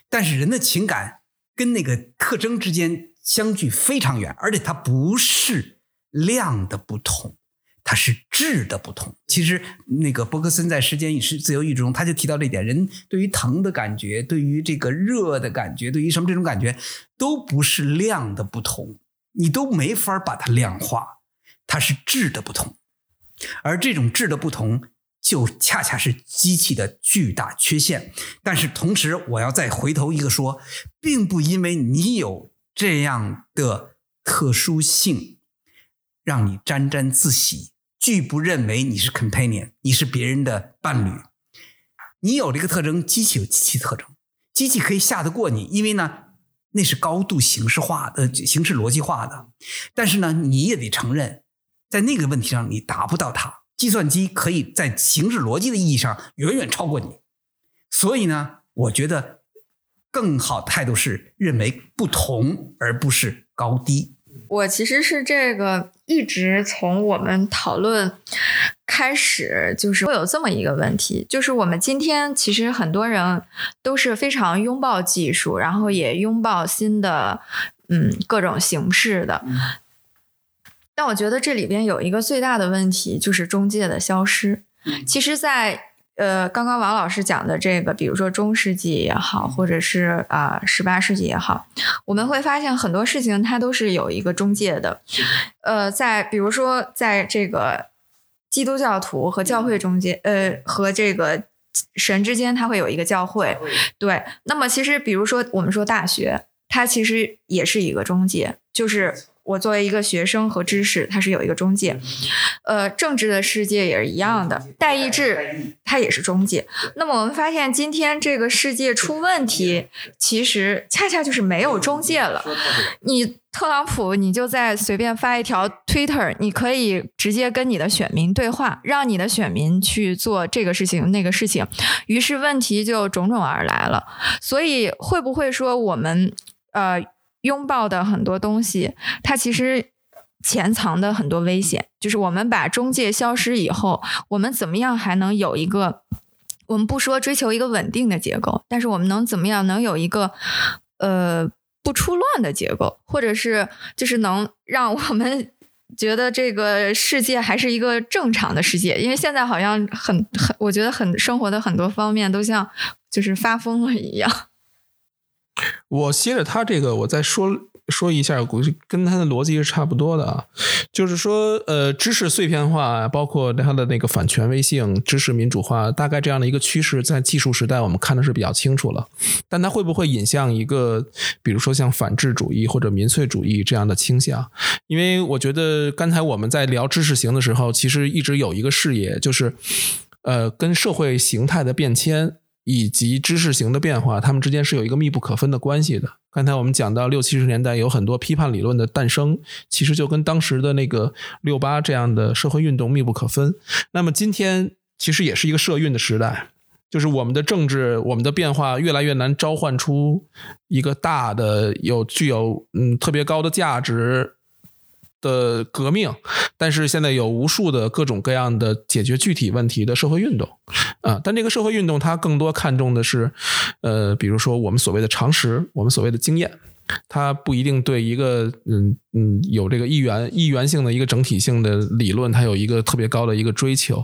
但是人的情感跟那个特征之间相距非常远，而且它不是量的不同，它是质的不同。其实那个伯克森在《时间与是自由意志》中，他就提到这点：人对于疼的感觉，对于这个热的感觉，对于什么这种感觉，都不是量的不同，你都没法把它量化，它是质的不同。而这种质的不同，就恰恰是机器的巨大缺陷。但是同时，我要再回头一个说，并不因为你有这样的特殊性，让你沾沾自喜，拒不认为你是 companion，你是别人的伴侣。你有这个特征，机器有机器特征，机器可以下得过你，因为呢，那是高度形式化的、形式逻辑化的。但是呢，你也得承认。在那个问题上，你达不到它。计算机可以在形式逻辑的意义上远远超过你。所以呢，我觉得更好的态度是认为不同，而不是高低。
我其实是这个一直从我们讨论开始，就是会有这么一个问题，就是我们今天其实很多人都是非常拥抱技术，然后也拥抱新的嗯各种形式的。但我觉得这里边有一个最大的问题，就是中介的消失。其实，在呃，刚刚王老师讲的这个，比如说中世纪也好，或者是啊十八世纪也好，我们会发现很多事情它都是有一个中介的。呃，在比如说在这个基督教徒和教会中间，呃，和这个神之间，它会有一个教会。对，那么其实比如说我们说大学，它其实也是一个中介，就是。我作为一个学生和知识，它是有一个中介，呃，政治的世界也是一样的，代议制它也是中介。那么我们发现，今天这个世界出问题，其实恰恰就是没有中介了。你特朗普，你就在随便发一条 Twitter，你可以直接跟你的选民对话，让你的选民去做这个事情那个事情，于是问题就种种而来了。所以会不会说我们呃？拥抱的很多东西，它其实潜藏的很多危险。就是我们把中介消失以后，我们怎么样还能有一个？我们不说追求一个稳定的结构，但是我们能怎么样能有一个呃不出乱的结构，或者是就是能让我们 觉得这个世界还是一个正常的世界？因为现在好像很很，我觉得很生活的很多方面都像就是发疯了一样。
我接着他这个，我再说说一下，估计跟他的逻辑是差不多的啊。就是说，呃，知识碎片化，包括它的那个反权威性、知识民主化，大概这样的一个趋势，在技术时代我们看的是比较清楚了。但它会不会引向一个，比如说像反智主义或者民粹主义这样的倾向？因为我觉得刚才我们在聊知识型的时候，其实一直有一个视野，就是呃，跟社会形态的变迁。以及知识型的变化，它们之间是有一个密不可分的关系的。刚才我们讲到六七十年代有很多批判理论的诞生，其实就跟当时的那个六八这样的社会运动密不可分。那么今天其实也是一个社运的时代，就是我们的政治、我们的变化越来越难召唤出一个大的、有具有嗯特别高的价值。的革命，但是现在有无数的各种各样的解决具体问题的社会运动，啊，但这个社会运动它更多看重的是，呃，比如说我们所谓的常识，我们所谓的经验，它不一定对一个嗯嗯有这个一元一元性的一个整体性的理论，它有一个特别高的一个追求，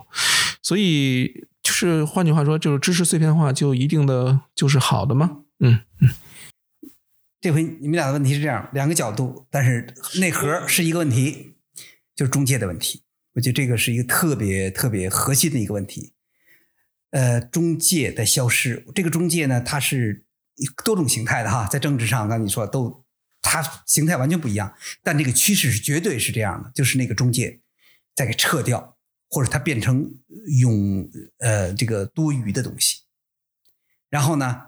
所以就是换句话说，就是知识碎片化就一定的就是好的吗？嗯嗯。
这回你们俩的问题是这样，两个角度，但是内核是一个问题，就是中介的问题。我觉得这个是一个特别特别核心的一个问题。呃，中介的消失，这个中介呢，它是多种形态的哈，在政治上，刚才你说都，它形态完全不一样，但这个趋势是绝对是这样的，就是那个中介再给撤掉，或者它变成永呃这个多余的东西，然后呢，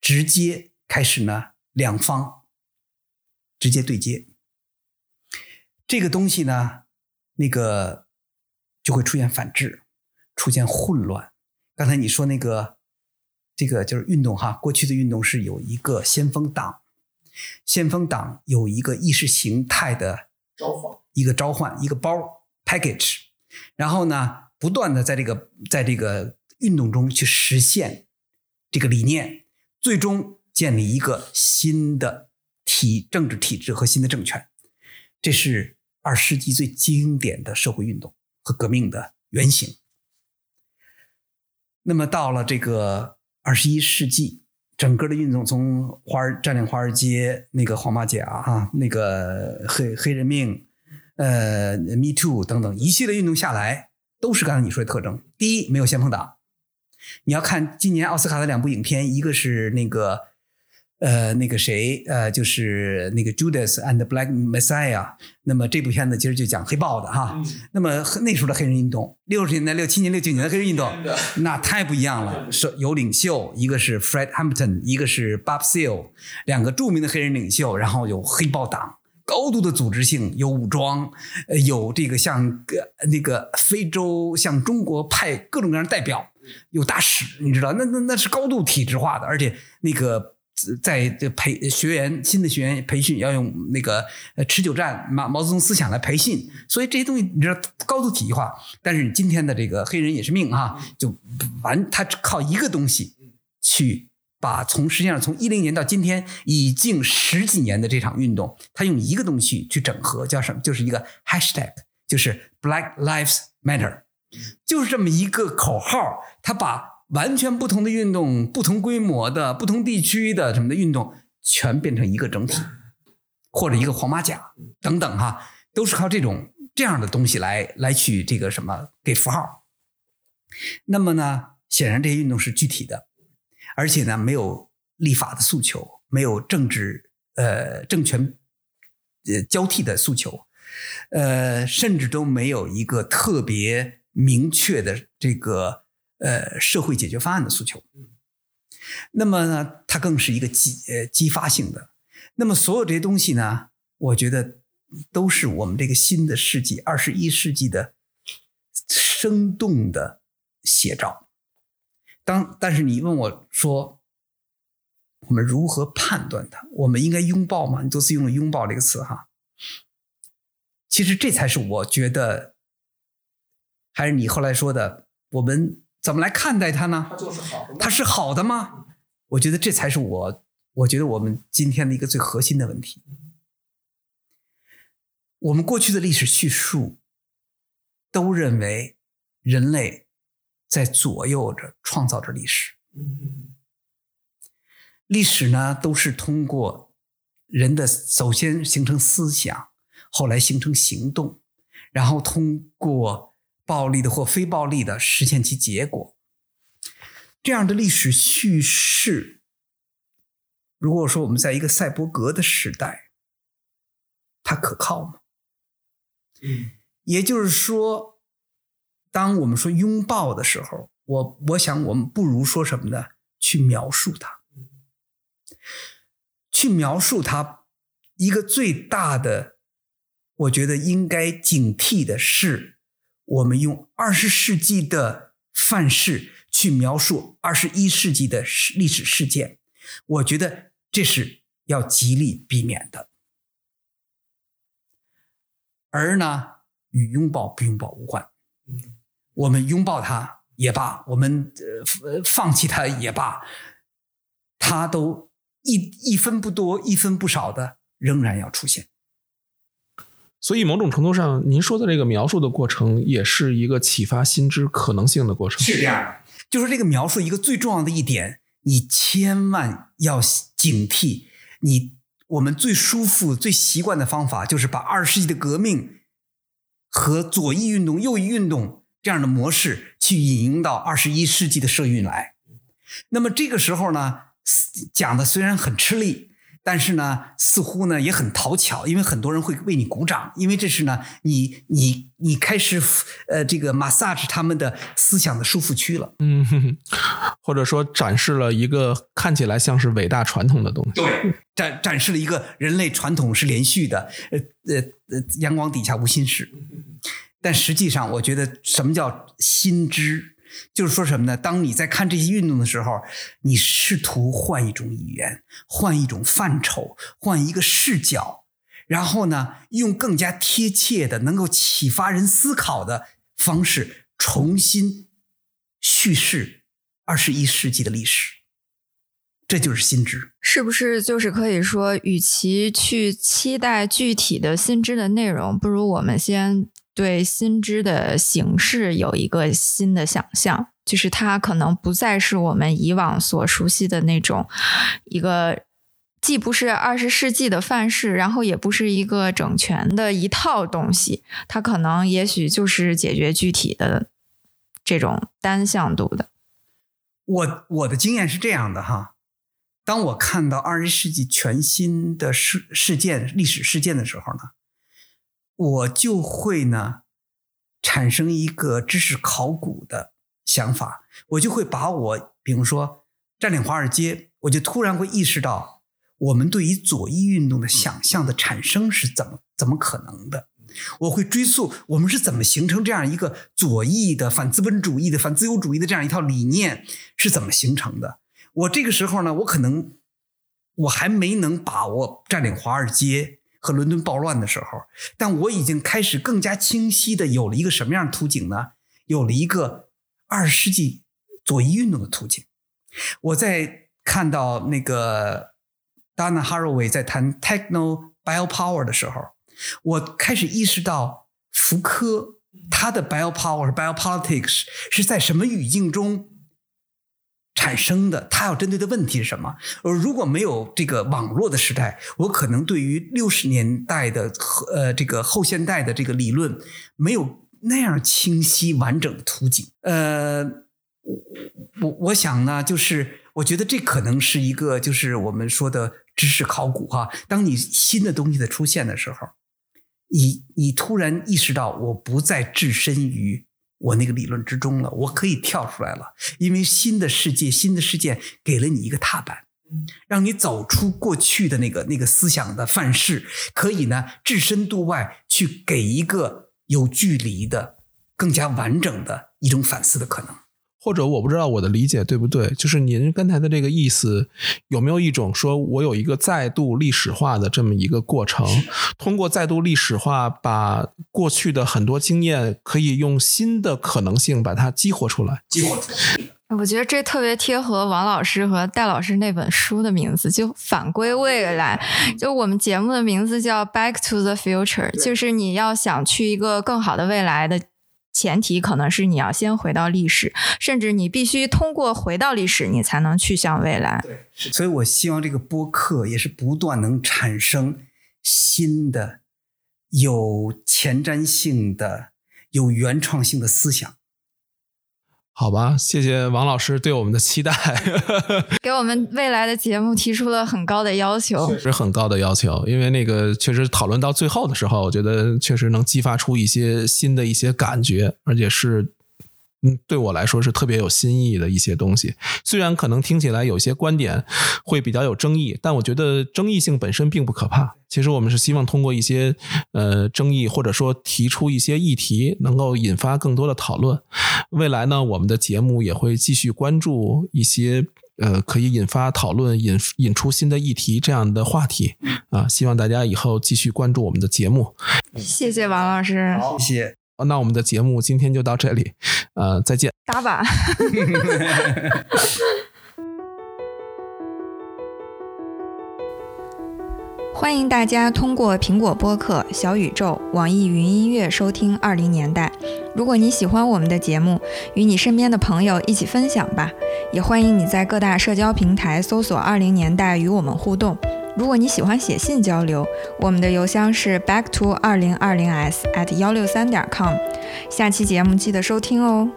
直接开始呢。两方直接对接，这个东西呢，那个就会出现反制，出现混乱。刚才你说那个，这个就是运动哈，过去的运动是有一个先锋党，先锋党有一个意识形态的
召唤，
一个召唤，一个包 package，然后呢，不断的在这个在这个运动中去实现这个理念，最终。建立一个新的体政治体制和新的政权，这是二世纪最经典的社会运动和革命的原型。那么到了这个二十一世纪，整个的运动从华尔占领华尔街那个黄马甲啊，那个黑黑人命，呃，Me Too 等等一系列运动下来，都是刚才你说的特征。第一，没有先锋党。你要看今年奥斯卡的两部影片，一个是那个。呃，那个谁，呃，就是那个 Judas and the Black Messiah。那么这部片子其实就讲黑豹的哈。那么那时候的黑人运动，六十年代、六七年、六九年的黑人运动，那太不一样了。是有领袖，一个是 Fred Hampton，一个是 Bob Seale，两个著名的黑人领袖。然后有黑豹党，高度的组织性，有武装，呃，有这个像呃那个非洲向中国派各种各样的代表，有大使，你知道，那那那是高度体制化的，而且那个在这培学员新的学员培训要用那个呃持久战毛毛泽东思想来培训，所以这些东西你知道高度体系化。但是今天的这个黑人也是命啊，就完他靠一个东西去。把从实际上从一零年到今天已经十几年的这场运动，他用一个东西去整合，叫什么？就是一个 hashtag，就是 Black Lives Matter，就是这么一个口号。他把完全不同的运动、不同规模的、不同地区的什么的运动，全变成一个整体，或者一个黄马甲等等哈，都是靠这种这样的东西来来去这个什么给符号。那么呢，显然这些运动是具体的。而且呢，没有立法的诉求，没有政治呃政权呃交替的诉求，呃，甚至都没有一个特别明确的这个呃社会解决方案的诉求。那么呢，它更是一个激呃激发性的。那么所有这些东西呢，我觉得都是我们这个新的世纪二十一世纪的生动的写照。当但是你问我说，我们如何判断它？我们应该拥抱吗？你多次用了“拥抱”这个词哈。其实这才是我觉得，还是你后来说的，我们怎么来看待它呢？它就是好的，它是好的吗？我觉得这才是我，我觉得我们今天的一个最核心的问题。我们过去的历史叙述都认为人类。在左右着创造着历史，历史呢都是通过人的首先形成思想，后来形成行动，然后通过暴力的或非暴力的实现其结果。这样的历史叙事，如果说我们在一个赛博格的时代，它可靠吗？嗯，也就是说。当我们说拥抱的时候，我我想我们不如说什么呢？去描述它，去描述它。一个最大的，我觉得应该警惕的是，我们用二十世纪的范式去描述二十一世纪的历史事件，我觉得这是要极力避免的。而呢，与拥抱不拥抱无关。我们拥抱它也罢，我们呃放弃它也罢，它都一一分不多，一分不少的仍然要出现。
所以，某种程度上，您说的这个描述的过程，也是一个启发新知可能性的过程。
是这样的，就是这个描述一个最重要的一点，你千万要警惕。你我们最舒服、最习惯的方法，就是把二十世纪的革命和左翼运动、右翼运动。这样的模式去引用到二十一世纪的社运来，那么这个时候呢，讲的虽然很吃力，但是呢，似乎呢也很讨巧，因为很多人会为你鼓掌，因为这是呢，你你你开始呃这个 massage 他们的思想的舒服区了，
嗯，或者说展示了一个看起来像是伟大传统的东西，
对，展展示了一个人类传统是连续的，呃呃呃，阳光底下无心事。但实际上，我觉得什么叫心知，就是说什么呢？当你在看这些运动的时候，你试图换一种语言，换一种范畴，换一个视角，然后呢，用更加贴切的、能够启发人思考的方式，重新叙事二十一世纪的历史。这就是新知，
是不是？就是可以说，与其去期待具体的新知的内容，不如我们先。对新知的形式有一个新的想象，就是它可能不再是我们以往所熟悉的那种一个，既不是二十世纪的范式，然后也不是一个整全的一套东西，它可能也许就是解决具体的这种单向度的。
我我的经验是这样的哈，当我看到二十世纪全新的事事件、历史事件的时候呢。我就会呢，产生一个知识考古的想法，我就会把我，比如说占领华尔街，我就突然会意识到，我们对于左翼运动的想象的产生是怎么怎么可能的？我会追溯我们是怎么形成这样一个左翼的反资本主义的反自由主义的这样一套理念是怎么形成的？我这个时候呢，我可能我还没能把握占领华尔街和伦敦暴乱的时候，但我已经开始更加清晰的有了一个什么样的图景呢？有了一个二十世纪左翼运动的图景。我在看到那个 Dana Haraway 在谈 Techno Biopower 的时候，我开始意识到福柯他的 Biopower、Biopolitics 是在什么语境中产生的？他要针对的问题是什么？而如果没有这个网络的时代，我可能对于六十年代的呃这个后现代的这个理论没有那样清晰完整的图景。呃，我我我想呢，就是我觉得这可能是一个就是我们说的知识考古哈。当你新的东西的出现的时候，你你突然意识到我不再置身于我那个理论之中了，我可以跳出来了，因为新的世界、新的事件给了你一个踏板，让你走出过去的那个那个思想的范式，可以呢置身度外，去给一个有距离的、更加完整的一种反思的可能。
或者我不知道我的理解对不对，就是您刚才的这个意思，有没有一种说我有一个再度历史化的这么一个过程？通过再度历史化，把过去的很多经验，可以用新的可能性把它激活出来。
激活出来。
我觉得这特别贴合王老师和戴老师那本书的名字，就反归未来。就我们节目的名字叫 Back to the Future，就是你要想去一个更好的未来的。前提可能是你要先回到历史，甚至你必须通过回到历史，你才能去向未来。
对，所以我希望这个播客也是不断能产生新的、有前瞻性的、有原创性的思想。
好吧，谢谢王老师对我们的期待，
给我们未来的节目提出了很高的要求，
确实很高的要求。因为那个确实讨论到最后的时候，我觉得确实能激发出一些新的一些感觉，而且是。嗯，对我来说是特别有新意的一些东西。虽然可能听起来有些观点会比较有争议，但我觉得争议性本身并不可怕。其实我们是希望通过一些呃争议，或者说提出一些议题，能够引发更多的讨论。未来呢，我们的节目也会继续关注一些呃可以引发讨论、引引出新的议题这样的话题啊。希望大家以后继续关注我们的节目。
谢谢王老师，
谢谢。
那我们的节目今天就到这里，呃，再见。
打板。欢迎大家通过苹果播客、小宇宙、网易云音乐收听《二零年代》。如果你喜欢我们的节目，与你身边的朋友一起分享吧。也欢迎你在各大社交平台搜索“二零年代”与我们互动。如果你喜欢写信交流，我们的邮箱是 back to 二零二零 s at 幺六三点 com。下期节目记得收听哦。